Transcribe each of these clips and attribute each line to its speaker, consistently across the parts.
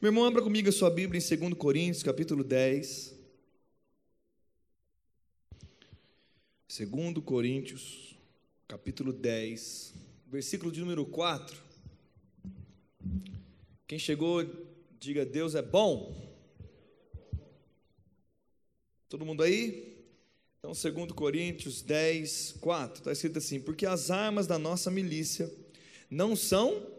Speaker 1: Meu irmão, abra comigo a sua Bíblia em 2 Coríntios, capítulo 10. 2 Coríntios, capítulo 10, versículo de número 4. Quem chegou, diga: Deus é bom. Todo mundo aí? Então, 2 Coríntios 10, 4, está escrito assim: Porque as armas da nossa milícia não são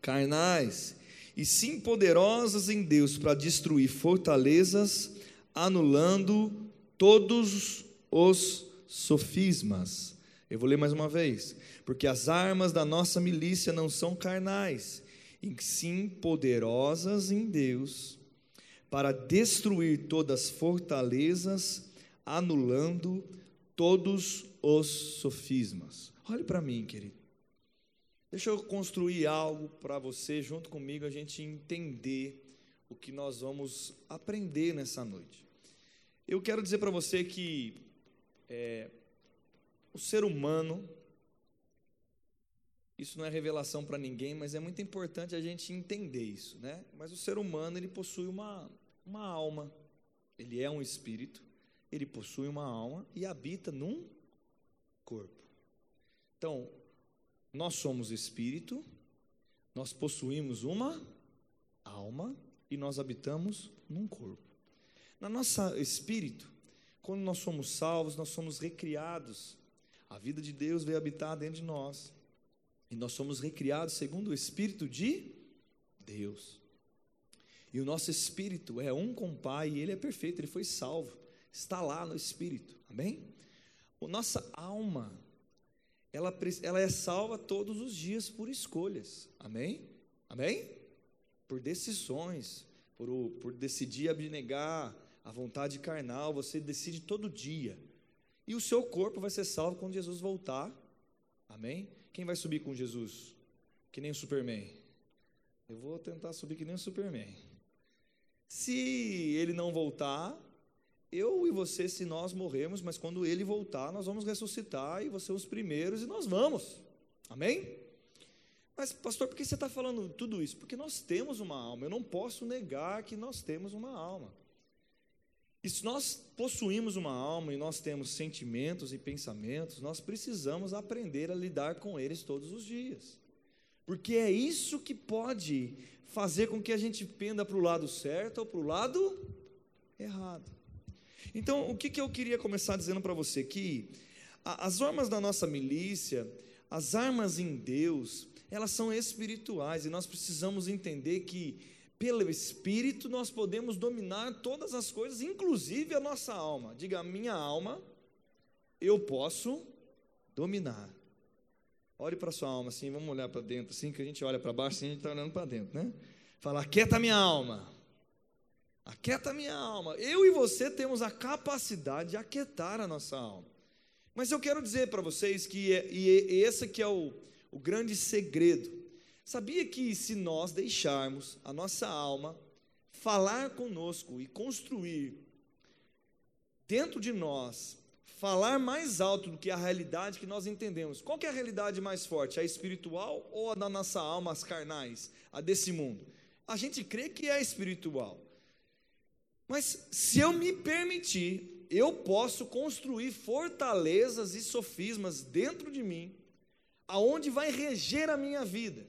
Speaker 1: carnais, e sim poderosas em Deus para destruir fortalezas, anulando todos os sofismas. Eu vou ler mais uma vez. Porque as armas da nossa milícia não são carnais, e sim poderosas em Deus para destruir todas as fortalezas, anulando todos os sofismas. Olhe para mim, querido. Deixa eu construir algo para você, junto comigo, a gente entender o que nós vamos aprender nessa noite. Eu quero dizer para você que é, o ser humano, isso não é revelação para ninguém, mas é muito importante a gente entender isso, né? Mas o ser humano, ele possui uma, uma alma, ele é um espírito, ele possui uma alma e habita num corpo. Então, nós somos espírito, nós possuímos uma alma e nós habitamos num corpo. Na nossa espírito, quando nós somos salvos, nós somos recriados. A vida de Deus veio habitar dentro de nós. E nós somos recriados segundo o Espírito de Deus. E o nosso espírito é um com o Pai, e ele é perfeito, ele foi salvo. Está lá no espírito. Amém? A nossa alma ela, ela é salva todos os dias por escolhas. Amém? Amém? Por decisões, por, por decidir abnegar a vontade carnal, você decide todo dia. E o seu corpo vai ser salvo quando Jesus voltar. Amém? Quem vai subir com Jesus? Que nem o Superman. Eu vou tentar subir que nem o Superman. Se ele não voltar, eu e você, se nós morrermos, mas quando ele voltar, nós vamos ressuscitar e você os primeiros e nós vamos. Amém? Mas, pastor, por que você está falando tudo isso? Porque nós temos uma alma. Eu não posso negar que nós temos uma alma. E se nós possuímos uma alma e nós temos sentimentos e pensamentos, nós precisamos aprender a lidar com eles todos os dias. Porque é isso que pode fazer com que a gente penda para o lado certo ou para o lado errado. Então, o que, que eu queria começar dizendo para você? Que as armas da nossa milícia, as armas em Deus, elas são espirituais e nós precisamos entender que, pelo Espírito, nós podemos dominar todas as coisas, inclusive a nossa alma. Diga, a minha alma, eu posso dominar. Olhe para a sua alma assim, vamos olhar para dentro, assim que a gente olha para baixo, assim a gente está olhando para dentro, né? Fala, aquieta minha alma. Aquieta minha alma. Eu e você temos a capacidade de aquietar a nossa alma. Mas eu quero dizer para vocês que é, e esse que é o, o grande segredo. Sabia que se nós deixarmos a nossa alma falar conosco e construir dentro de nós, falar mais alto do que a realidade que nós entendemos. Qual é a realidade mais forte? A espiritual ou a da nossa alma, as carnais, a desse mundo? A gente crê que é espiritual. Mas se eu me permitir, eu posso construir fortalezas e sofismas dentro de mim, aonde vai reger a minha vida.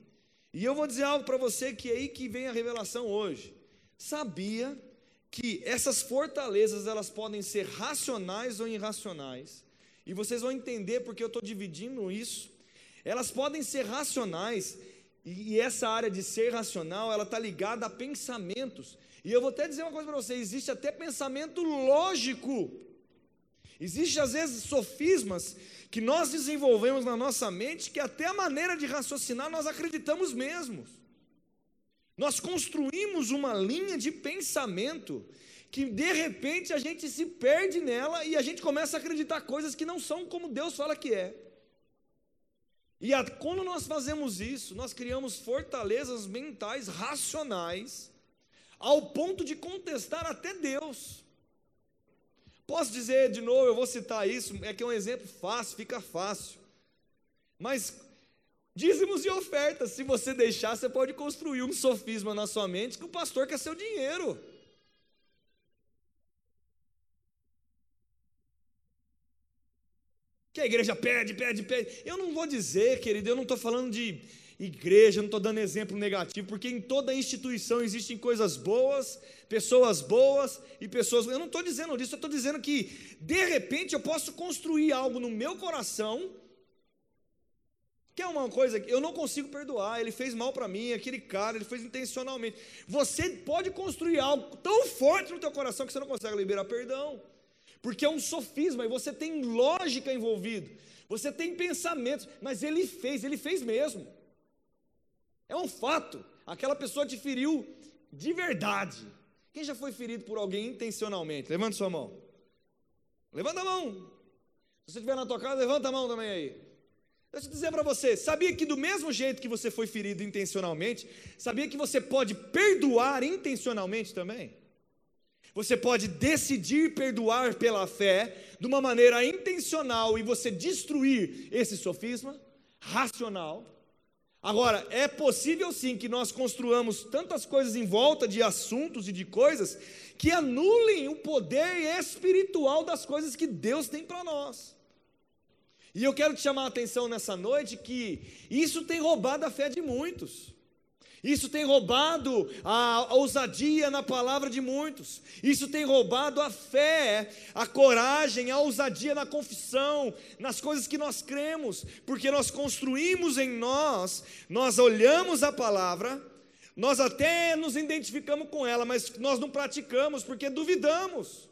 Speaker 1: E eu vou dizer algo para você que é aí que vem a revelação hoje. Sabia que essas fortalezas elas podem ser racionais ou irracionais? E vocês vão entender porque eu estou dividindo isso. Elas podem ser racionais e essa área de ser racional ela está ligada a pensamentos. E eu vou até dizer uma coisa para você: existe até pensamento lógico. Existe às vezes sofismas que nós desenvolvemos na nossa mente que até a maneira de raciocinar nós acreditamos mesmos. Nós construímos uma linha de pensamento que de repente a gente se perde nela e a gente começa a acreditar coisas que não são como Deus fala que é. E a, quando nós fazemos isso, nós criamos fortalezas mentais racionais ao ponto de contestar até Deus. Posso dizer de novo, eu vou citar isso, é que é um exemplo fácil, fica fácil. Mas Dízimos e ofertas. Se você deixar, você pode construir um sofisma na sua mente que o pastor quer seu dinheiro. Que a igreja pede, pede, pede. Eu não vou dizer, querido, eu não estou falando de igreja, não estou dando exemplo negativo, porque em toda instituição existem coisas boas, pessoas boas e pessoas. Eu não estou dizendo isso, eu estou dizendo que, de repente, eu posso construir algo no meu coração que é uma coisa que eu não consigo perdoar, ele fez mal para mim, aquele cara, ele fez intencionalmente. Você pode construir algo tão forte no teu coração que você não consegue liberar perdão. Porque é um sofisma e você tem lógica envolvido. Você tem pensamentos, mas ele fez, ele fez mesmo. É um fato. Aquela pessoa te feriu de verdade. Quem já foi ferido por alguém intencionalmente? Levanta sua mão. Levanta a mão. Se você estiver na tua casa, levanta a mão também aí. Deixa eu dizer para você, sabia que do mesmo jeito que você foi ferido intencionalmente, sabia que você pode perdoar intencionalmente também? Você pode decidir perdoar pela fé de uma maneira intencional e você destruir esse sofisma racional. Agora, é possível sim que nós construamos tantas coisas em volta de assuntos e de coisas que anulem o poder espiritual das coisas que Deus tem para nós. E eu quero te chamar a atenção nessa noite que isso tem roubado a fé de muitos. Isso tem roubado a ousadia na palavra de muitos. Isso tem roubado a fé, a coragem, a ousadia na confissão, nas coisas que nós cremos, porque nós construímos em nós, nós olhamos a palavra, nós até nos identificamos com ela, mas nós não praticamos porque duvidamos.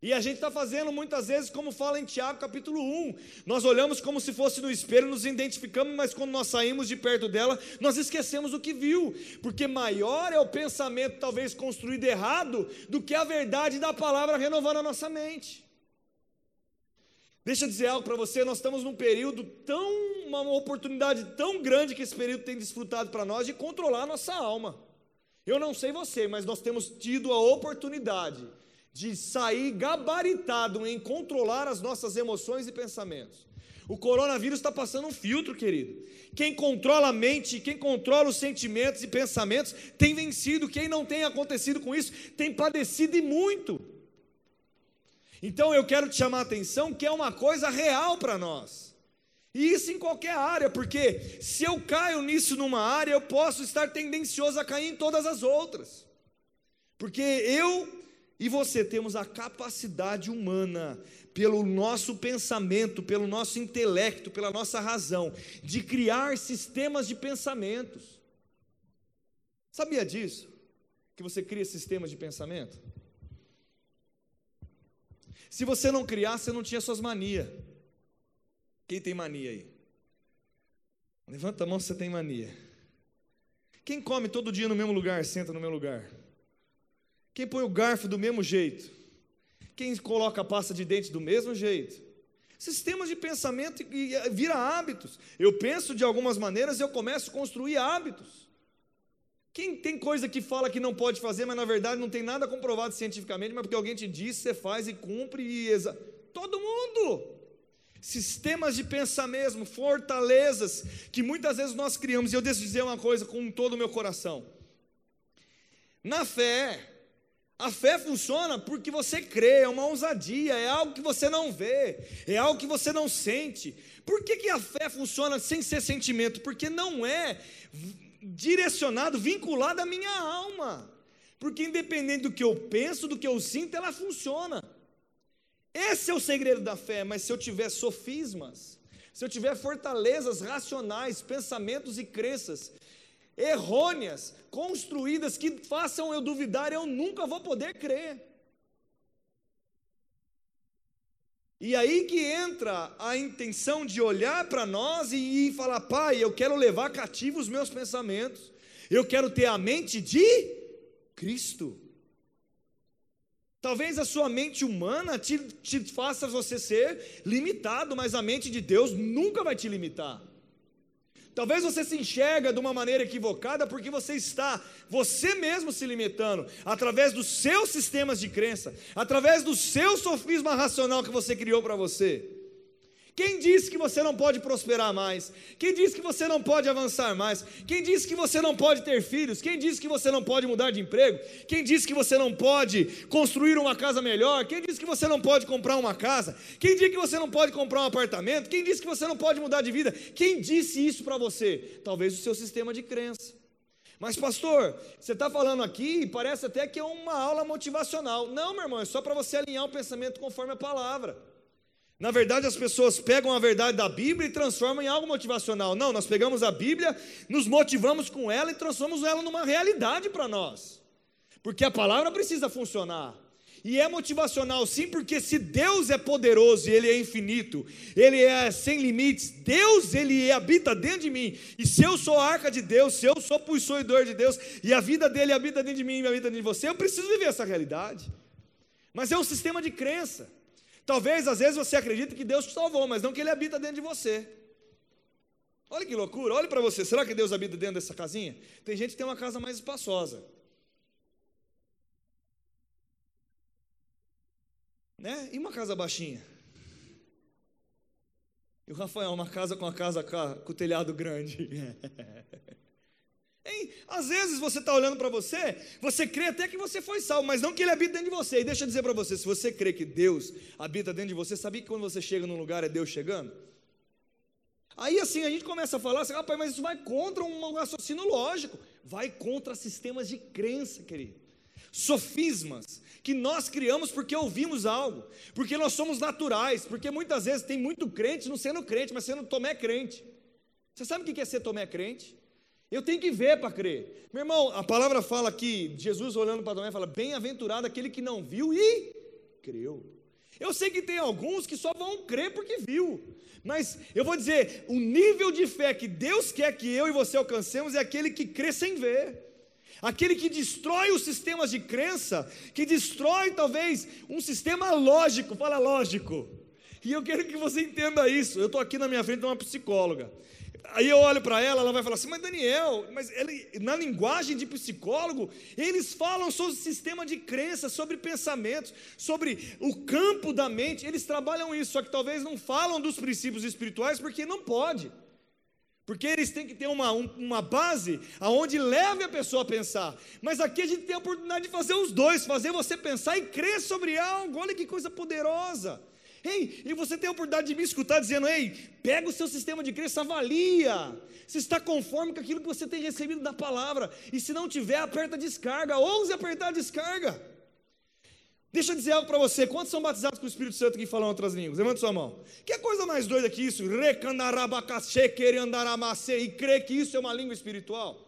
Speaker 1: E a gente está fazendo muitas vezes, como fala em Tiago capítulo 1, nós olhamos como se fosse no espelho, nos identificamos, mas quando nós saímos de perto dela, nós esquecemos o que viu, porque maior é o pensamento, talvez construído errado, do que a verdade da palavra renovando a nossa mente. Deixa eu dizer algo para você, nós estamos num período tão, uma oportunidade tão grande que esse período tem desfrutado para nós de controlar a nossa alma. Eu não sei você, mas nós temos tido a oportunidade de sair gabaritado em controlar as nossas emoções e pensamentos. O coronavírus está passando um filtro, querido. Quem controla a mente, quem controla os sentimentos e pensamentos, tem vencido. Quem não tem acontecido com isso, tem padecido e muito. Então eu quero te chamar a atenção que é uma coisa real para nós. E isso em qualquer área, porque se eu caio nisso numa área, eu posso estar tendencioso a cair em todas as outras. Porque eu e você temos a capacidade humana, pelo nosso pensamento, pelo nosso intelecto, pela nossa razão, de criar sistemas de pensamentos. Sabia disso? Que você cria sistemas de pensamento? Se você não criar, você não tinha suas manias. Quem tem mania aí? Levanta a mão se você tem mania. Quem come todo dia no mesmo lugar, senta no mesmo lugar? Quem põe o garfo do mesmo jeito? Quem coloca a pasta de dente do mesmo jeito? Sistemas de pensamento e vira hábitos. Eu penso de algumas maneiras e eu começo a construir hábitos. Quem tem coisa que fala que não pode fazer, mas na verdade não tem nada comprovado cientificamente, mas porque alguém te disse, você faz e cumpre e exa... todo mundo. Sistemas de pensamento, fortalezas que muitas vezes nós criamos. E eu decido dizer uma coisa com todo o meu coração. Na fé, a fé funciona porque você crê, é uma ousadia, é algo que você não vê, é algo que você não sente. Por que, que a fé funciona sem ser sentimento? Porque não é direcionado, vinculado à minha alma. Porque independente do que eu penso, do que eu sinto, ela funciona. Esse é o segredo da fé, mas se eu tiver sofismas, se eu tiver fortalezas racionais, pensamentos e crenças errôneas, construídas, que façam eu duvidar, eu nunca vou poder crer. E aí que entra a intenção de olhar para nós e, e falar: Pai, eu quero levar cativo os meus pensamentos, eu quero ter a mente de Cristo. Talvez a sua mente humana te, te faça você ser limitado, mas a mente de Deus nunca vai te limitar. Talvez você se enxerga de uma maneira equivocada porque você está, você mesmo se limitando, através dos seus sistemas de crença, através do seu sofisma racional que você criou para você. Quem disse que você não pode prosperar mais? Quem disse que você não pode avançar mais? Quem disse que você não pode ter filhos? Quem disse que você não pode mudar de emprego? Quem disse que você não pode construir uma casa melhor? Quem disse que você não pode comprar uma casa? Quem disse que você não pode comprar um apartamento? Quem disse que você não pode mudar de vida? Quem disse isso para você? Talvez o seu sistema de crença. Mas, pastor, você está falando aqui e parece até que é uma aula motivacional. Não, meu irmão, é só para você alinhar o pensamento conforme a palavra. Na verdade, as pessoas pegam a verdade da Bíblia e transformam em algo motivacional. Não, nós pegamos a Bíblia, nos motivamos com ela e transformamos ela numa realidade para nós. Porque a palavra precisa funcionar. E é motivacional sim, porque se Deus é poderoso e Ele é infinito, Ele é sem limites, Deus Ele habita dentro de mim. E se eu sou a arca de Deus, se eu sou possuidor de Deus, e a vida dele habita dentro de mim e habita dentro de você, eu preciso viver essa realidade. Mas é um sistema de crença. Talvez às vezes você acredite que Deus te salvou, mas não que Ele habita dentro de você. Olha que loucura, olhe para você. Será que Deus habita dentro dessa casinha? Tem gente que tem uma casa mais espaçosa. Né? E uma casa baixinha? E o Rafael, uma casa com a casa com o telhado grande. Hein? Às vezes você está olhando para você, você crê até que você foi salvo, mas não que ele habita dentro de você. E deixa eu dizer para você: se você crê que Deus habita dentro de você, sabia que quando você chega num lugar é Deus chegando? Aí assim a gente começa a falar assim, rapaz, mas isso vai contra um raciocínio lógico, vai contra sistemas de crença, querido. Sofismas que nós criamos porque ouvimos algo, porque nós somos naturais, porque muitas vezes tem muito crente não sendo crente, mas sendo Tomé crente. Você sabe o que é ser Tomé crente? Eu tenho que ver para crer. Meu irmão, a palavra fala aqui, Jesus olhando para Tomé fala: Bem-aventurado aquele que não viu e creu. Eu sei que tem alguns que só vão crer porque viu. Mas eu vou dizer, o nível de fé que Deus quer que eu e você alcancemos é aquele que crê sem ver. Aquele que destrói os sistemas de crença, que destrói talvez um sistema lógico, fala lógico. E eu quero que você entenda isso. Eu estou aqui na minha frente de uma psicóloga. Aí eu olho para ela, ela vai falar assim: Mas Daniel, mas ele, na linguagem de psicólogo, eles falam sobre o sistema de crença, sobre pensamentos, sobre o campo da mente. Eles trabalham isso, só que talvez não falam dos princípios espirituais porque não pode. Porque eles têm que ter uma, uma base aonde leve a pessoa a pensar. Mas aqui a gente tem a oportunidade de fazer os dois, fazer você pensar e crer sobre algo. Olha que coisa poderosa. Ei, e você tem a oportunidade de me escutar dizendo: ei, pega o seu sistema de crença, avalia. Se está conforme com aquilo que você tem recebido da palavra. E se não tiver, aperta a descarga. Ouse apertar a descarga. Deixa eu dizer algo para você. Quantos são batizados com o Espírito Santo que falam outras línguas? Levanta sua mão. Que coisa mais doida que isso? E crer que isso é uma língua espiritual.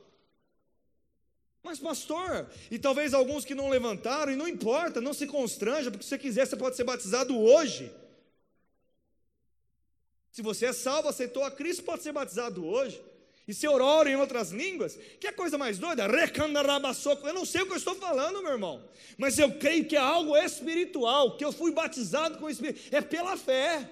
Speaker 1: Mas, pastor, e talvez alguns que não levantaram, e não importa, não se constranja, porque se você quiser, você pode ser batizado hoje. Se você é salvo, aceitou a Cristo, pode ser batizado hoje. E se eu em outras línguas, que é coisa mais doida? Eu não sei o que eu estou falando, meu irmão. Mas eu creio que é algo espiritual, que eu fui batizado com o Espírito. É pela fé.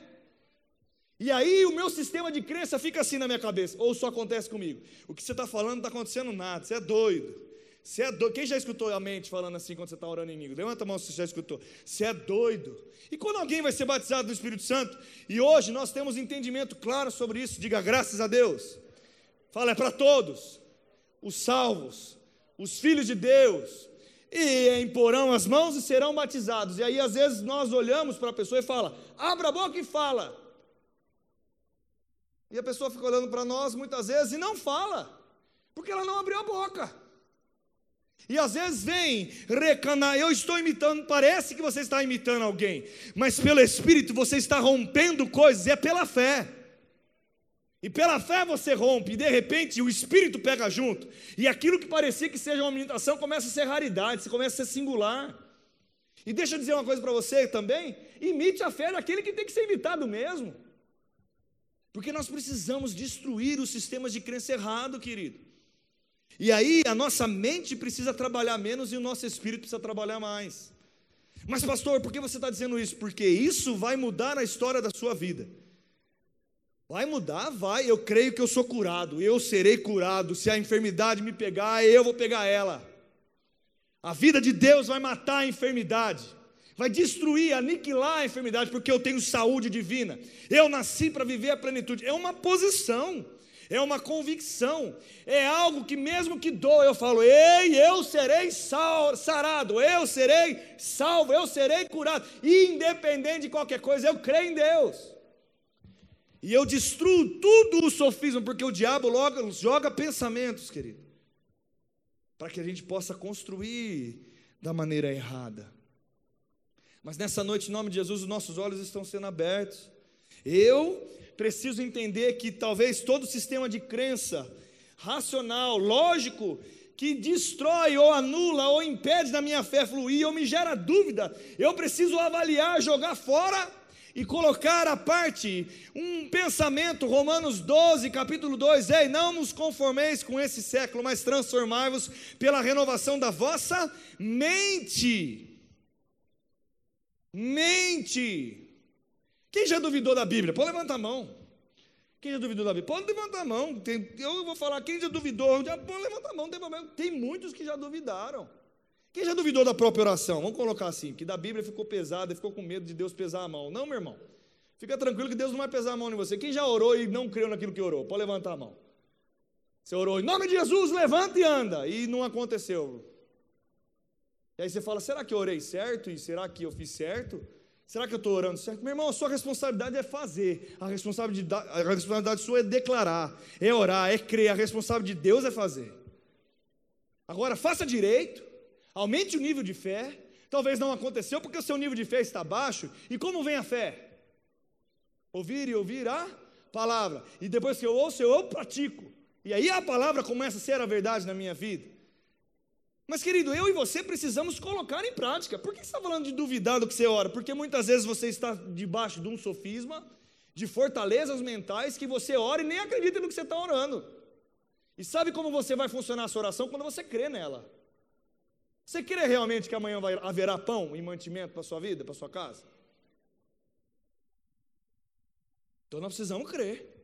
Speaker 1: E aí o meu sistema de crença fica assim na minha cabeça. Ou só acontece comigo. O que você está falando não está acontecendo nada. Você é doido. Você é doido. Quem já escutou a mente falando assim quando você está orando em língua? Levanta a mão se você já escutou. Você é doido. E quando alguém vai ser batizado do Espírito Santo, e hoje nós temos entendimento claro sobre isso, diga graças a Deus. Fala, é para todos. Os salvos, os filhos de Deus, e imporão as mãos e serão batizados. E aí, às vezes, nós olhamos para a pessoa e fala: abra a boca e fala. E a pessoa fica olhando para nós muitas vezes e não fala, porque ela não abriu a boca. E às vezes vem recanar, eu estou imitando, parece que você está imitando alguém, mas pelo Espírito você está rompendo coisas, é pela fé. E pela fé você rompe, e de repente o Espírito pega junto, e aquilo que parecia que seja uma imitação começa a ser raridade, começa a ser singular. E deixa eu dizer uma coisa para você também: imite a fé daquele que tem que ser imitado mesmo. Porque nós precisamos destruir os sistemas de crença errado, querido. E aí a nossa mente precisa trabalhar menos e o nosso espírito precisa trabalhar mais. Mas, pastor, por que você está dizendo isso? Porque isso vai mudar a história da sua vida. Vai mudar? Vai. Eu creio que eu sou curado. Eu serei curado. Se a enfermidade me pegar, eu vou pegar ela. A vida de Deus vai matar a enfermidade. vai destruir, aniquilar a enfermidade, porque eu tenho saúde divina. Eu nasci para viver a plenitude. É uma posição, é uma convicção, é algo que, mesmo que dou, eu falo: ei, eu serei sarado, eu serei salvo, eu serei curado, independente de qualquer coisa, eu creio em Deus. E eu destruo tudo o sofismo, porque o diabo logo joga pensamentos, querido, para que a gente possa construir da maneira errada. Mas nessa noite, em nome de Jesus, os nossos olhos estão sendo abertos. Eu preciso entender que talvez todo sistema de crença racional, lógico, que destrói ou anula ou impede da minha fé fluir ou me gera dúvida, eu preciso avaliar, jogar fora e colocar à parte um pensamento, Romanos 12, capítulo 2, ei, não nos conformeis com esse século, mas transformai-vos pela renovação da vossa mente. Mente. Quem já duvidou da Bíblia? Pode levantar a mão. Quem já duvidou da Bíblia? Pode levantar a mão. Tem, eu vou falar, quem já duvidou? Já, pode levantar a mão, tem problema. Tem muitos que já duvidaram. Quem já duvidou da própria oração? Vamos colocar assim, que da Bíblia ficou pesada e ficou com medo de Deus pesar a mão. Não, meu irmão. Fica tranquilo que Deus não vai pesar a mão em você. Quem já orou e não creu naquilo que orou? Pode levantar a mão. Você orou em nome de Jesus, levanta e anda. E não aconteceu. E aí você fala: será que eu orei certo? E será que eu fiz certo? Será que eu estou orando certo? Meu irmão, a sua responsabilidade é fazer, a responsabilidade, a responsabilidade sua é declarar, é orar, é crer, a responsabilidade de Deus é fazer. Agora, faça direito, Aumente o nível de fé. Talvez não aconteceu porque o seu nível de fé está baixo. E como vem a fé? Ouvir e ouvir a palavra. E depois que eu ouço, eu pratico. E aí a palavra começa a ser a verdade na minha vida. Mas, querido, eu e você precisamos colocar em prática. Por que você está falando de duvidar do que você ora? Porque muitas vezes você está debaixo de um sofisma, de fortalezas mentais, que você ora e nem acredita no que você está orando. E sabe como você vai funcionar a sua oração? Quando você crê nela. Você crê realmente que amanhã vai, haverá pão e mantimento para a sua vida, para a sua casa? Então nós precisamos crer.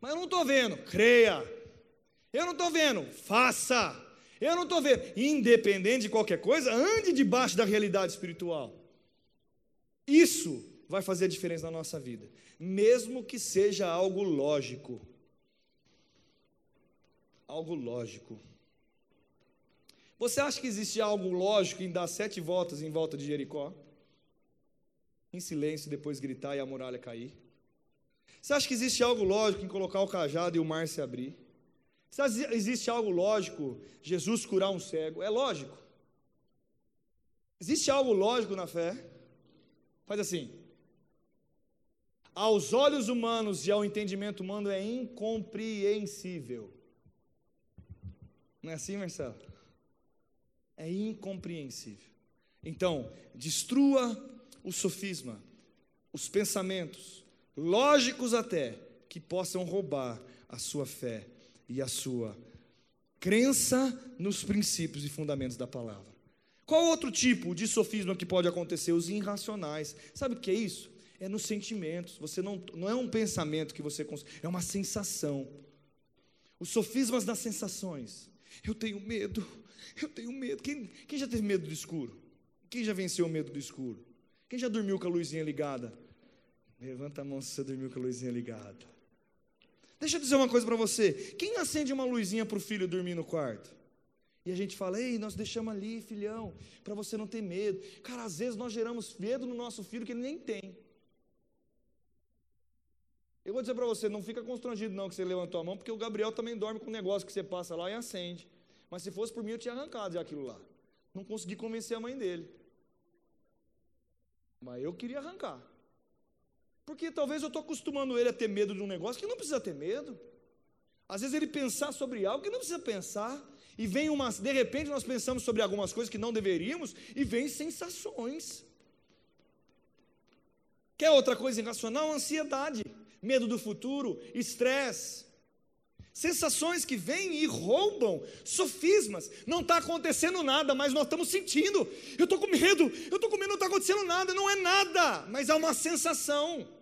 Speaker 1: Mas eu não estou vendo, creia. Eu não estou vendo, faça. Eu não estou vendo, independente de qualquer coisa, ande debaixo da realidade espiritual. Isso vai fazer a diferença na nossa vida, mesmo que seja algo lógico. Algo lógico. Você acha que existe algo lógico em dar sete voltas em volta de Jericó? Em silêncio, depois gritar e a muralha cair? Você acha que existe algo lógico em colocar o cajado e o mar se abrir? Que existe algo lógico Jesus curar um cego? É lógico. Existe algo lógico na fé? Faz assim. Aos olhos humanos e ao entendimento humano é incompreensível. Não é assim, Marcelo? é incompreensível. Então, destrua o sofisma, os pensamentos, lógicos até, que possam roubar a sua fé e a sua crença nos princípios e fundamentos da palavra. Qual outro tipo de sofisma que pode acontecer? Os irracionais. Sabe o que é isso? É nos sentimentos. Você não, não é um pensamento que você é uma sensação. Os sofismas das sensações. Eu tenho medo, eu tenho medo. Quem, quem já teve medo do escuro? Quem já venceu o medo do escuro? Quem já dormiu com a luzinha ligada? Levanta a mão se você dormiu com a luzinha ligada. Deixa eu dizer uma coisa para você. Quem acende uma luzinha para o filho dormir no quarto? E a gente fala, ei, nós deixamos ali, filhão, para você não ter medo. Cara, às vezes nós geramos medo no nosso filho que ele nem tem. Eu vou dizer para você, não fica constrangido não que você levantou a mão, porque o Gabriel também dorme com um negócio que você passa lá e acende. Mas se fosse por mim, eu tinha arrancado já aquilo lá. Não consegui convencer a mãe dele. Mas eu queria arrancar. Porque talvez eu estou acostumando ele a ter medo de um negócio que não precisa ter medo. Às vezes ele pensar sobre algo que não precisa pensar. E vem uma. De repente nós pensamos sobre algumas coisas que não deveríamos e vem sensações. Quer outra coisa irracional? Ansiedade, medo do futuro, estresse sensações que vêm e roubam, sofismas. Não está acontecendo nada, mas nós estamos sentindo. Eu estou com medo, eu estou com medo, não está acontecendo nada, não é nada, mas é uma sensação.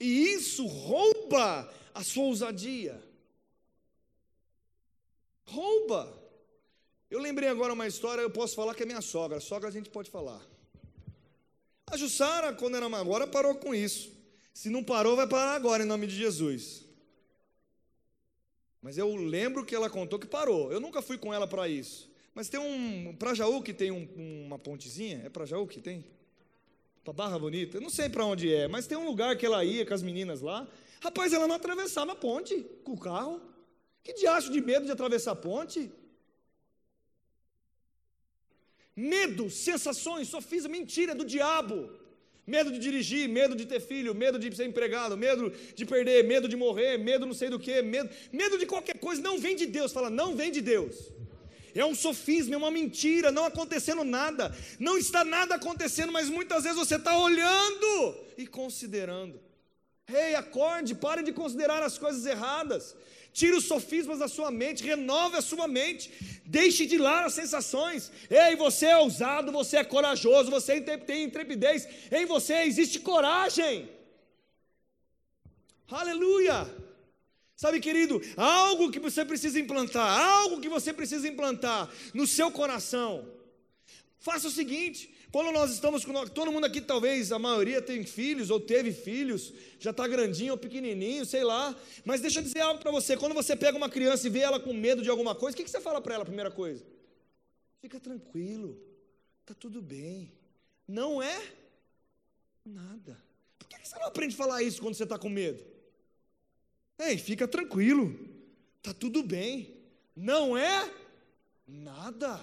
Speaker 1: E isso rouba a sua ousadia. Rouba. Eu lembrei agora uma história, eu posso falar que é minha sogra. Sogra a gente pode falar. A Jussara, quando era agora, parou com isso. Se não parou, vai parar agora, em nome de Jesus. Mas eu lembro que ela contou que parou. Eu nunca fui com ela para isso. Mas tem um. Para Jaú que tem um, uma pontezinha. É para Jaú que tem? Para Barra Bonita. Eu não sei para onde é, mas tem um lugar que ela ia com as meninas lá. Rapaz, ela não atravessava a ponte com o carro. Que diacho de medo de atravessar a ponte? Medo, sensações, sofisma, mentira do diabo. Medo de dirigir, medo de ter filho, medo de ser empregado, medo de perder, medo de morrer, medo não sei do que, medo, medo de qualquer coisa, não vem de Deus. Fala, não vem de Deus. É um sofisma, é uma mentira, não acontecendo nada, não está nada acontecendo, mas muitas vezes você está olhando e considerando. Ei, hey, acorde, pare de considerar as coisas erradas. Tire os sofismas da sua mente, renove a sua mente, deixe de lá as sensações. Ei, você é ousado, você é corajoso, você tem intrepidez, em você existe coragem. Aleluia! Sabe, querido, algo que você precisa implantar, algo que você precisa implantar no seu coração. Faça o seguinte: quando nós estamos com todo mundo aqui, talvez a maioria tem filhos ou teve filhos, já está grandinho ou pequenininho, sei lá. Mas deixa eu dizer algo para você: quando você pega uma criança e vê ela com medo de alguma coisa, o que, que você fala para ela? Primeira coisa: fica tranquilo, está tudo bem. Não é nada. Por que você não aprende a falar isso quando você está com medo? Ei, fica tranquilo, está tudo bem. Não é nada.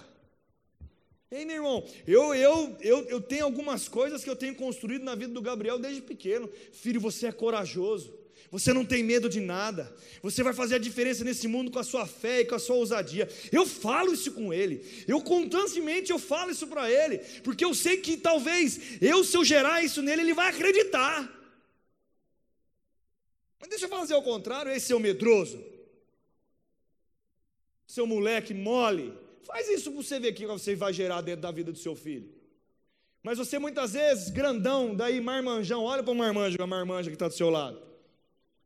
Speaker 1: Ei, meu irmão, eu, eu, eu, eu tenho algumas coisas que eu tenho construído na vida do Gabriel desde pequeno. Filho, você é corajoso. Você não tem medo de nada. Você vai fazer a diferença nesse mundo com a sua fé e com a sua ousadia. Eu falo isso com ele. Eu constantemente eu falo isso para ele, porque eu sei que talvez eu se eu gerar isso nele, ele vai acreditar. Mas deixa eu fazer ao contrário, esse o medroso. Seu moleque mole, Faz isso para você ver o que você vai gerar dentro da vida do seu filho. Mas você muitas vezes, grandão, daí marmanjão, olha para o marmanjo, a marmanja que está do seu lado.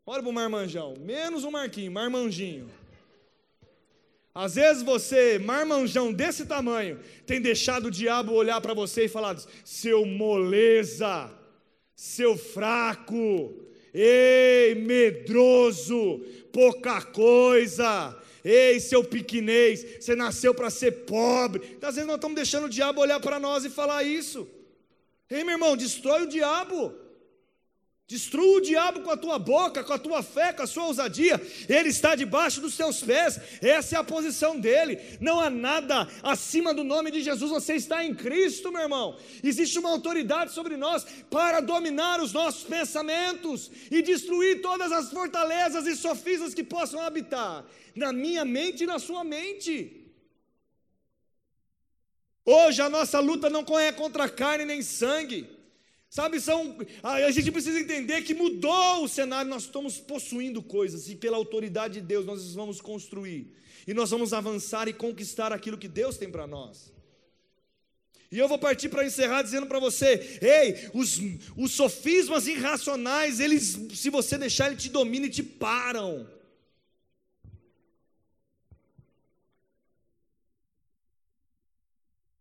Speaker 1: Olha para o marmanjão, menos o Marquinho, marmanjinho. Às vezes você, marmanjão desse tamanho, tem deixado o diabo olhar para você e falar: seu moleza, seu fraco, ei, medroso, pouca coisa, Ei, seu piquinês, você nasceu para ser pobre. Às vezes nós estamos deixando o diabo olhar para nós e falar isso. Ei, meu irmão, destrói o diabo. Destrua o diabo com a tua boca, com a tua fé, com a sua ousadia. Ele está debaixo dos teus pés. Essa é a posição dele. Não há nada acima do nome de Jesus. Você está em Cristo, meu irmão. Existe uma autoridade sobre nós para dominar os nossos pensamentos e destruir todas as fortalezas e sofismas que possam habitar na minha mente e na sua mente. Hoje a nossa luta não é contra carne nem sangue Sabe, são, a gente precisa entender que mudou o cenário, nós estamos possuindo coisas e pela autoridade de Deus nós vamos construir. E nós vamos avançar e conquistar aquilo que Deus tem para nós. E eu vou partir para encerrar dizendo para você: ei, os, os sofismas irracionais, eles, se você deixar, ele te domina e te param.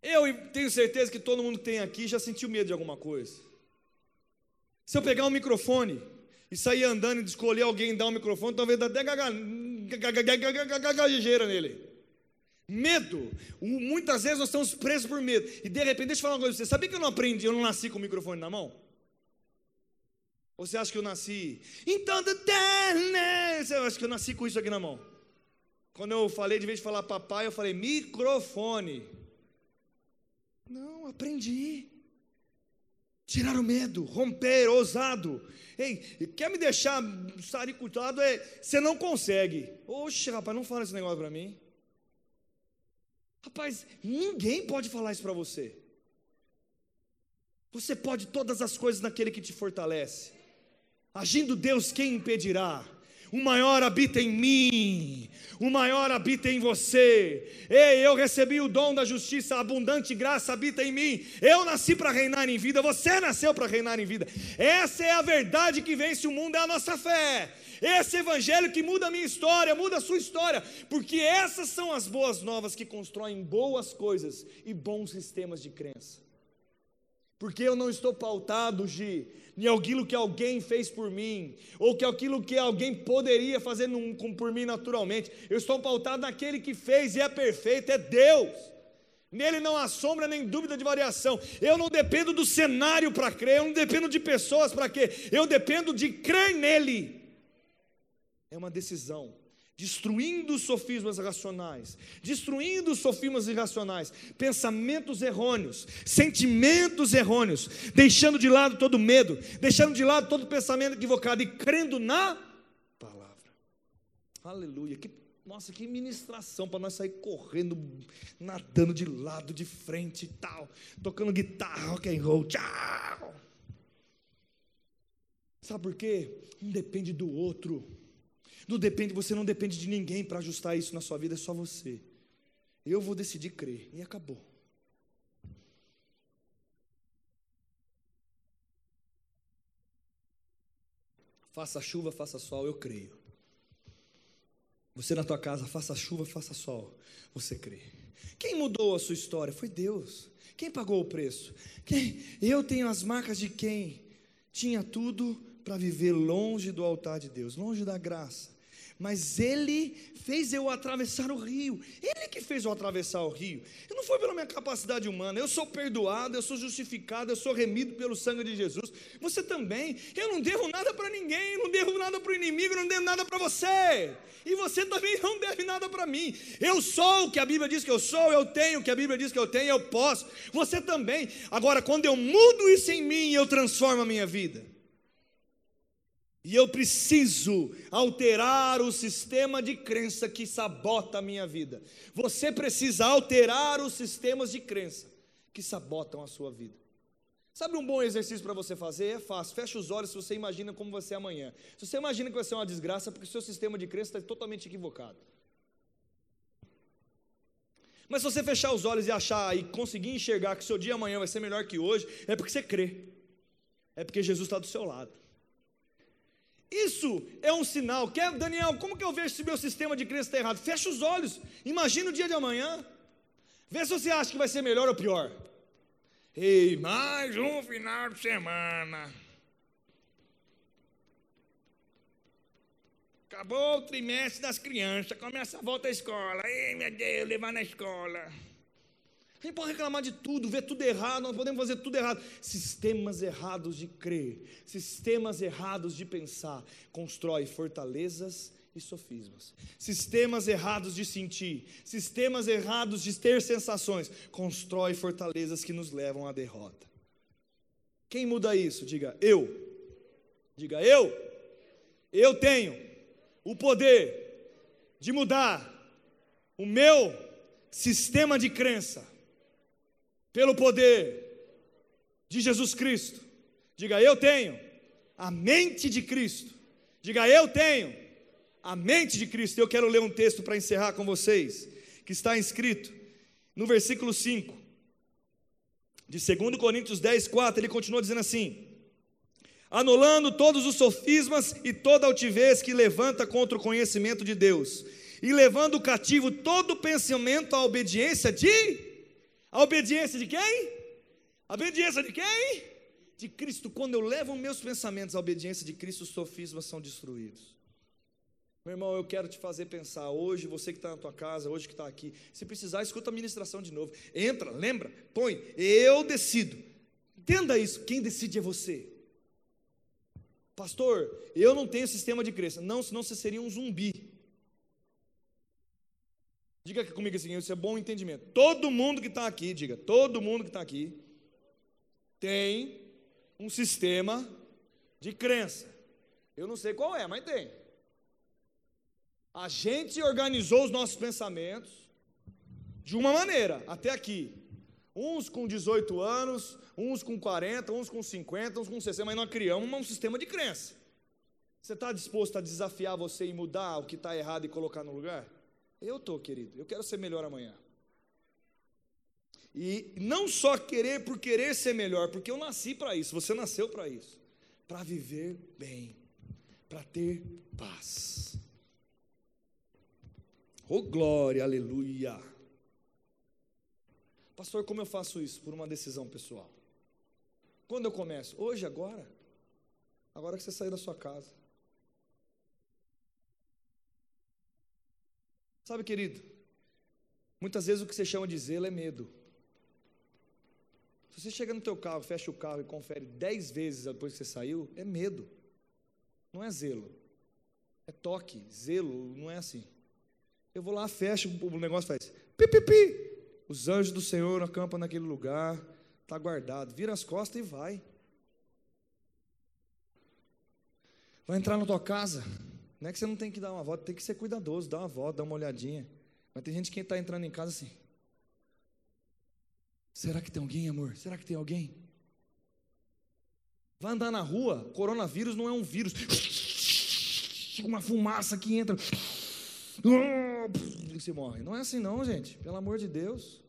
Speaker 1: Eu tenho certeza que todo mundo que tem aqui já sentiu medo de alguma coisa. Se eu pegar um microfone e sair andando e escolher alguém dar um microfone, talvez dá até gaguejeira nele. Medo. Muitas vezes nós estamos presos por medo. E de repente, deixa eu falar uma coisa pra você. Sabia que eu não aprendi, eu não nasci com o microfone na mão? Você acha que eu nasci? Então, você acha que eu nasci com isso aqui na mão? Quando eu falei, de vez de falar papai, eu falei microfone. Não, aprendi. Tirar o medo, romper, ousado. Ei, quer me deixar saricutado? É, você não consegue. Oxe, rapaz, não fala esse negócio para mim. Rapaz, ninguém pode falar isso para você. Você pode todas as coisas naquele que te fortalece. Agindo Deus, quem impedirá? O maior habita em mim,
Speaker 2: o maior habita em você. Ei, eu recebi o dom da justiça, a abundante graça habita em mim. Eu nasci para reinar em vida, você nasceu para reinar em vida. Essa é a verdade que vence o mundo, é a nossa fé. Esse evangelho que muda a minha história, muda a sua história, porque essas são as boas novas que constroem boas coisas e bons sistemas de crença. Porque eu não estou pautado, Gi, em aquilo que alguém fez por mim, ou que aquilo que alguém poderia fazer num, por mim naturalmente. Eu estou pautado naquele que fez e é perfeito, é Deus. Nele não há sombra nem dúvida de variação. Eu não dependo do cenário para crer, eu não dependo de pessoas para crer, eu dependo de crer nele. É uma decisão destruindo os sofismas racionais, destruindo os sofismas irracionais, pensamentos errôneos, sentimentos errôneos, deixando de lado todo medo, deixando de lado todo pensamento equivocado e crendo na palavra. Aleluia. Que, nossa, que ministração para nós sair correndo, nadando de lado, de frente e tal, tocando guitarra, rock and roll. Tchau. Sabe por quê? Um depende do outro. Não depende, você não depende de ninguém para ajustar isso na sua vida, é só você. Eu vou decidir crer e acabou. Faça chuva, faça sol, eu creio. Você na tua casa, faça chuva, faça sol, você crê. Quem mudou a sua história? Foi Deus. Quem pagou o preço? Quem? Eu tenho as marcas de quem tinha tudo para viver longe do altar de Deus, longe da graça mas Ele fez eu atravessar o rio. Ele que fez eu atravessar o rio. E não foi pela minha capacidade humana. Eu sou perdoado, eu sou justificado, eu sou remido pelo sangue de Jesus. Você também. Eu não devo nada para ninguém, não devo nada para o inimigo, não devo nada para você. E você também não deve nada para mim. Eu sou o que a Bíblia diz que eu sou, eu tenho o que a Bíblia diz que eu tenho, eu posso. Você também. Agora, quando eu mudo isso em mim, eu transformo a minha vida. E eu preciso alterar o sistema de crença que sabota a minha vida. Você precisa alterar os sistemas de crença que sabotam a sua vida. Sabe um bom exercício para você fazer? É fácil. Fecha os olhos se você imagina como você é amanhã. Se você imagina que vai ser uma desgraça, é porque o seu sistema de crença está totalmente equivocado. Mas se você fechar os olhos e achar e conseguir enxergar que seu dia amanhã vai ser melhor que hoje, é porque você crê. É porque Jesus está do seu lado. Isso é um sinal. Quer, Daniel, como que eu vejo se meu sistema de crença está errado? Fecha os olhos, imagina o dia de amanhã. Vê se você acha que vai ser melhor ou pior. Ei, mais um final de semana. Acabou o trimestre das crianças, começa a volta à escola. Ei, meu Deus, levar na escola. A gente pode reclamar de tudo, ver tudo errado, nós podemos fazer tudo errado. Sistemas errados de crer, sistemas errados de pensar, constrói fortalezas e sofismas. Sistemas errados de sentir, sistemas errados de ter sensações, constrói fortalezas que nos levam à derrota. Quem muda isso? Diga eu. Diga eu. Eu tenho o poder de mudar o meu sistema de crença pelo poder de Jesus Cristo. Diga, eu tenho a mente de Cristo. Diga, eu tenho a mente de Cristo. Eu quero ler um texto para encerrar com vocês, que está escrito no versículo 5 de 2 Coríntios 10, 4. Ele continua dizendo assim: anulando todos os sofismas e toda altivez que levanta contra o conhecimento de Deus, e levando cativo todo pensamento à obediência de a obediência de quem? A obediência de quem? De Cristo. Quando eu levo meus pensamentos à obediência de Cristo, os sofismas são destruídos. Meu irmão, eu quero te fazer pensar hoje, você que está na tua casa, hoje que está aqui, se precisar, escuta a ministração de novo. Entra, lembra, põe, eu decido. Entenda isso, quem decide é você. Pastor, eu não tenho sistema de crença. Não, senão você seria um zumbi. Diga aqui comigo assim, isso é bom entendimento. Todo mundo que está aqui, diga, todo mundo que está aqui, tem um sistema de crença. Eu não sei qual é, mas tem. A gente organizou os nossos pensamentos de uma maneira, até aqui. Uns com 18 anos, uns com 40, uns com 50, uns com 60, mas nós criamos um sistema de crença. Você está disposto a desafiar você e mudar o que está errado e colocar no lugar? Eu estou, querido. Eu quero ser melhor amanhã. E não só querer por querer ser melhor, porque eu nasci para isso, você nasceu para isso para viver bem, para ter paz. Oh glória, aleluia. Pastor, como eu faço isso? Por uma decisão pessoal. Quando eu começo? Hoje, agora. Agora que você saiu da sua casa. Sabe, querido, muitas vezes o que você chama de zelo é medo. Se você chega no teu carro, fecha o carro e confere dez vezes depois que você saiu, é medo. Não é zelo. É toque. Zelo não é assim. Eu vou lá, fecho, o negócio faz pipipi. Os anjos do Senhor acampam naquele lugar, está guardado. Vira as costas e vai. Vai entrar na tua casa, não é que você não tem que dar uma volta, tem que ser cuidadoso, dar uma volta, dar uma olhadinha. Mas tem gente que está entrando em casa assim. Será que tem alguém, amor? Será que tem alguém? Vai andar na rua, coronavírus não é um vírus. Uma fumaça que entra. E você morre. Não é assim não, gente. Pelo amor de Deus.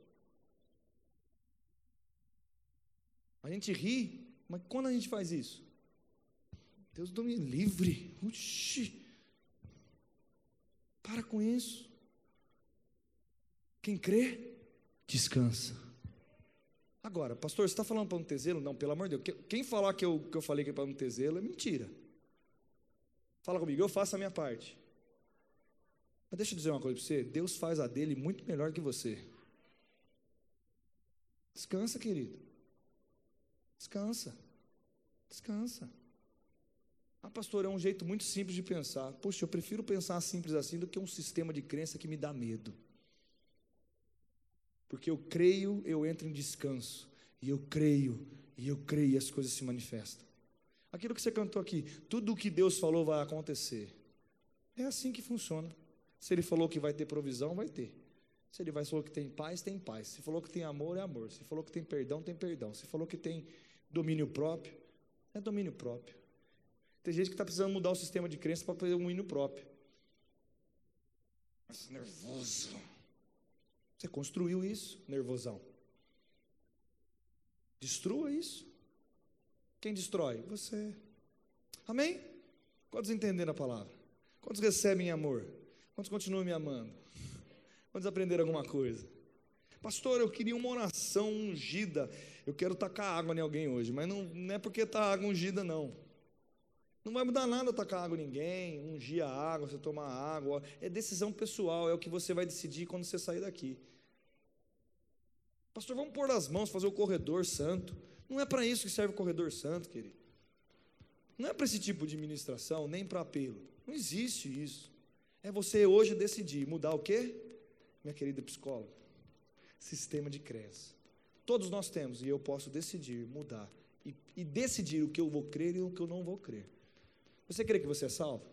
Speaker 2: A gente ri, mas quando a gente faz isso? Deus do me livre. Uxi. Para com isso. Quem crê, descansa. Agora, pastor, você está falando para não ter zelo? Não, pelo amor de Deus. Quem falar que eu, que eu falei que é para não ter zelo é mentira. Fala comigo, eu faço a minha parte. Mas deixa eu dizer uma coisa para você: Deus faz a dele muito melhor que você. Descansa, querido. Descansa. Descansa. Ah, pastor, é um jeito muito simples de pensar. Poxa, eu prefiro pensar simples assim do que um sistema de crença que me dá medo. Porque eu creio, eu entro em descanso. E eu creio, e eu creio, e as coisas se manifestam. Aquilo que você cantou aqui, tudo o que Deus falou vai acontecer. É assim que funciona. Se Ele falou que vai ter provisão, vai ter. Se Ele falou que tem paz, tem paz. Se falou que tem amor, é amor. Se falou que tem perdão, tem perdão. Se falou que tem domínio próprio, é domínio próprio. Tem gente que está precisando mudar o sistema de crença para fazer um hino próprio. Mas nervoso. Você construiu isso, nervosão. Destrua isso. Quem destrói? Você. Amém? Quantos entenderam a palavra? Quantos recebem amor? Quantos continuam me amando? Quantos aprenderam alguma coisa? Pastor, eu queria uma oração ungida. Eu quero tacar água em alguém hoje, mas não, não é porque está água ungida, não. Não vai mudar nada tacar água em ninguém, ungir a água, você tomar água. É decisão pessoal, é o que você vai decidir quando você sair daqui. Pastor, vamos pôr as mãos, fazer o corredor santo. Não é para isso que serve o corredor santo, querido. Não é para esse tipo de ministração, nem para apelo. Não existe isso. É você hoje decidir mudar o quê? Minha querida psicóloga. Sistema de crença. Todos nós temos, e eu posso decidir mudar. E, e decidir o que eu vou crer e o que eu não vou crer. Você crê que você é salvo?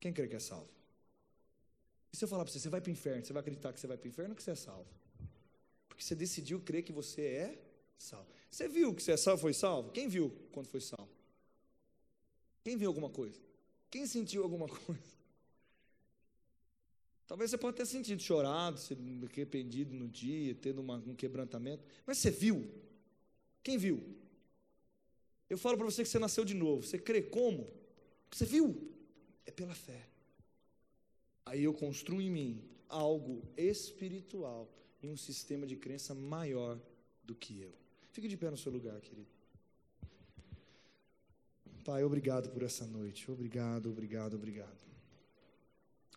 Speaker 2: Quem crê que é salvo? E se eu falar para você, você vai para o inferno, você vai acreditar que você vai para o inferno ou que você é salvo? Porque você decidiu crer que você é salvo. Você viu que você é salvo, foi salvo? Quem viu quando foi salvo? Quem viu alguma coisa? Quem sentiu alguma coisa? Talvez você possa ter sentido chorado, se arrependido no dia, tendo uma, um quebrantamento, mas você viu? Quem viu? Eu falo para você que você nasceu de novo. Você crê como? Você viu? É pela fé. Aí eu construo em mim algo espiritual e um sistema de crença maior do que eu. Fique de pé no seu lugar, querido. Pai, obrigado por essa noite. Obrigado, obrigado, obrigado.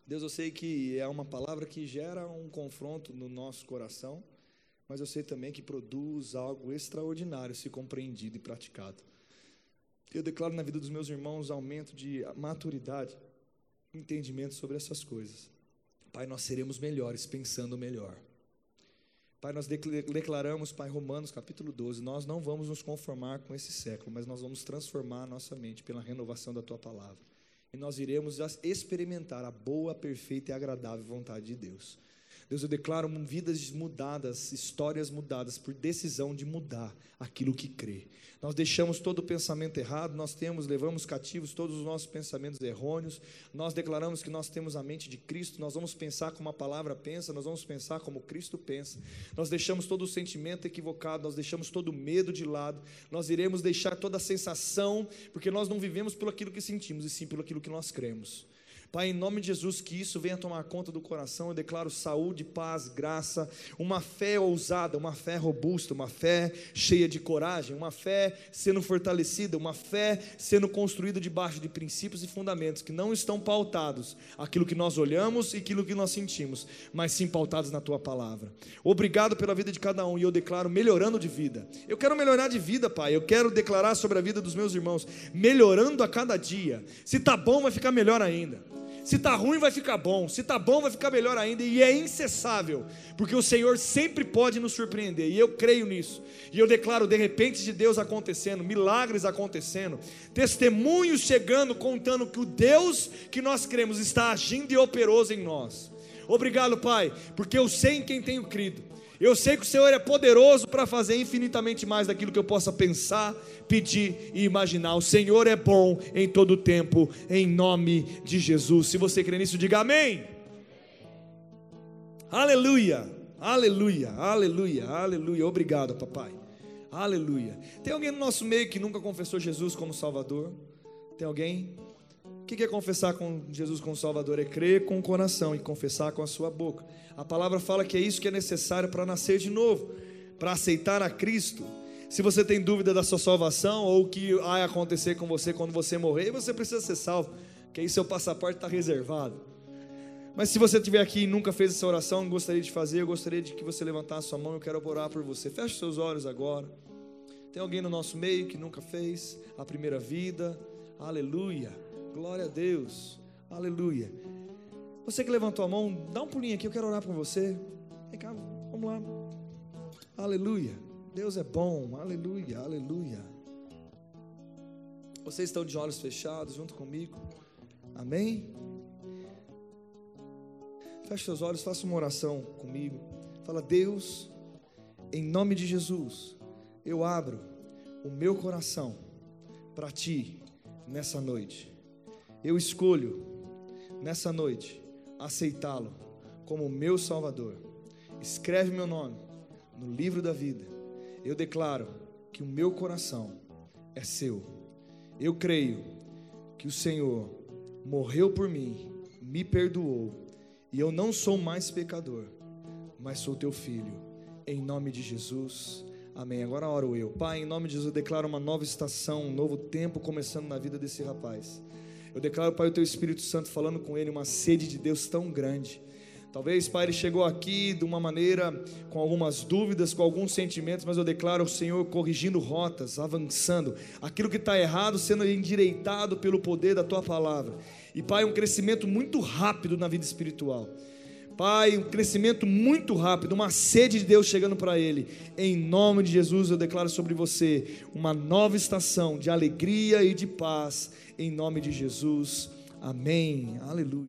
Speaker 2: Deus, eu sei que é uma palavra que gera um confronto no nosso coração, mas eu sei também que produz algo extraordinário se compreendido e praticado. Eu declaro na vida dos meus irmãos aumento de maturidade, entendimento sobre essas coisas. Pai, nós seremos melhores pensando melhor. Pai, nós declaramos, Pai, Romanos capítulo 12, nós não vamos nos conformar com esse século, mas nós vamos transformar a nossa mente pela renovação da Tua palavra. E nós iremos experimentar a boa, perfeita e agradável vontade de Deus.
Speaker 1: Deus, eu declaro vidas mudadas, histórias mudadas por decisão de mudar aquilo que crê. Nós deixamos todo o pensamento errado, nós temos, levamos cativos todos os nossos pensamentos errôneos. Nós declaramos que nós temos a mente de Cristo, nós vamos pensar como a palavra pensa, nós vamos pensar como Cristo pensa. Nós deixamos todo o sentimento equivocado, nós deixamos todo o medo de lado. Nós iremos deixar toda a sensação, porque nós não vivemos pelo aquilo que sentimos, e sim pelo aquilo que nós cremos. Pai, em nome de Jesus, que isso venha tomar conta do coração. Eu declaro saúde, paz, graça, uma fé ousada, uma fé robusta, uma fé cheia de coragem, uma fé sendo fortalecida, uma fé sendo construída debaixo de princípios e fundamentos que não estão pautados aquilo que nós olhamos e aquilo que nós sentimos, mas sim pautados na tua palavra. Obrigado pela vida de cada um e eu declaro melhorando de vida. Eu quero melhorar de vida, Pai. Eu quero declarar sobre a vida dos meus irmãos, melhorando a cada dia. Se tá bom, vai ficar melhor ainda. Se está ruim, vai ficar bom. Se está bom, vai ficar melhor ainda. E é incessável, porque o Senhor sempre pode nos surpreender. E eu creio nisso. E eu declaro de repente de Deus acontecendo, milagres acontecendo, testemunhos chegando, contando que o Deus que nós cremos está agindo e operoso em nós. Obrigado, Pai, porque eu sei em quem tenho crido. Eu sei que o Senhor é poderoso para fazer infinitamente mais daquilo que eu possa pensar, pedir e imaginar. O Senhor é bom em todo tempo, em nome de Jesus. Se você crê nisso, diga amém. Aleluia, aleluia, aleluia, aleluia. Obrigado, papai. Aleluia. Tem alguém no nosso meio que nunca confessou Jesus como Salvador? Tem alguém? O que é confessar com Jesus como Salvador? É crer com o coração e confessar com a sua boca. A palavra fala que é isso que é necessário para nascer de novo, para aceitar a Cristo. Se você tem dúvida da sua salvação ou o que vai acontecer com você quando você morrer, você precisa ser salvo, que aí seu passaporte está reservado. Mas se você estiver aqui e nunca fez essa oração, gostaria de fazer, eu gostaria de que você levantasse sua mão, eu quero orar por você. Feche seus olhos agora. Tem alguém no nosso meio que nunca fez a primeira vida? Aleluia. Glória a Deus. Aleluia. Você que levantou a mão, dá um pulinho aqui, eu quero orar por você. Vem cá, vamos lá. Aleluia. Deus é bom. Aleluia, aleluia. Vocês estão de olhos fechados junto comigo. Amém? Feche seus olhos, faça uma oração comigo. Fala, Deus, em nome de Jesus, eu abro o meu coração para ti nessa noite. Eu escolho nessa noite aceitá-lo como meu Salvador. Escreve meu nome no livro da vida. Eu declaro que o meu coração é seu. Eu creio que o Senhor morreu por mim, me perdoou, e eu não sou mais pecador, mas sou teu filho. Em nome de Jesus. Amém. Agora oro eu. Pai, em nome de Jesus, eu declaro uma nova estação, um novo tempo começando na vida desse rapaz. Eu declaro, Pai, o Teu Espírito Santo falando com ele, uma sede de Deus tão grande. Talvez, Pai, ele chegou aqui de uma maneira com algumas dúvidas, com alguns sentimentos, mas eu declaro o Senhor corrigindo rotas, avançando, aquilo que está errado sendo endireitado pelo poder da Tua palavra. E, Pai, um crescimento muito rápido na vida espiritual. Pai, um crescimento muito rápido, uma sede de Deus chegando para ele. Em nome de Jesus, eu declaro sobre você uma nova estação de alegria e de paz em nome de Jesus. Amém. Aleluia.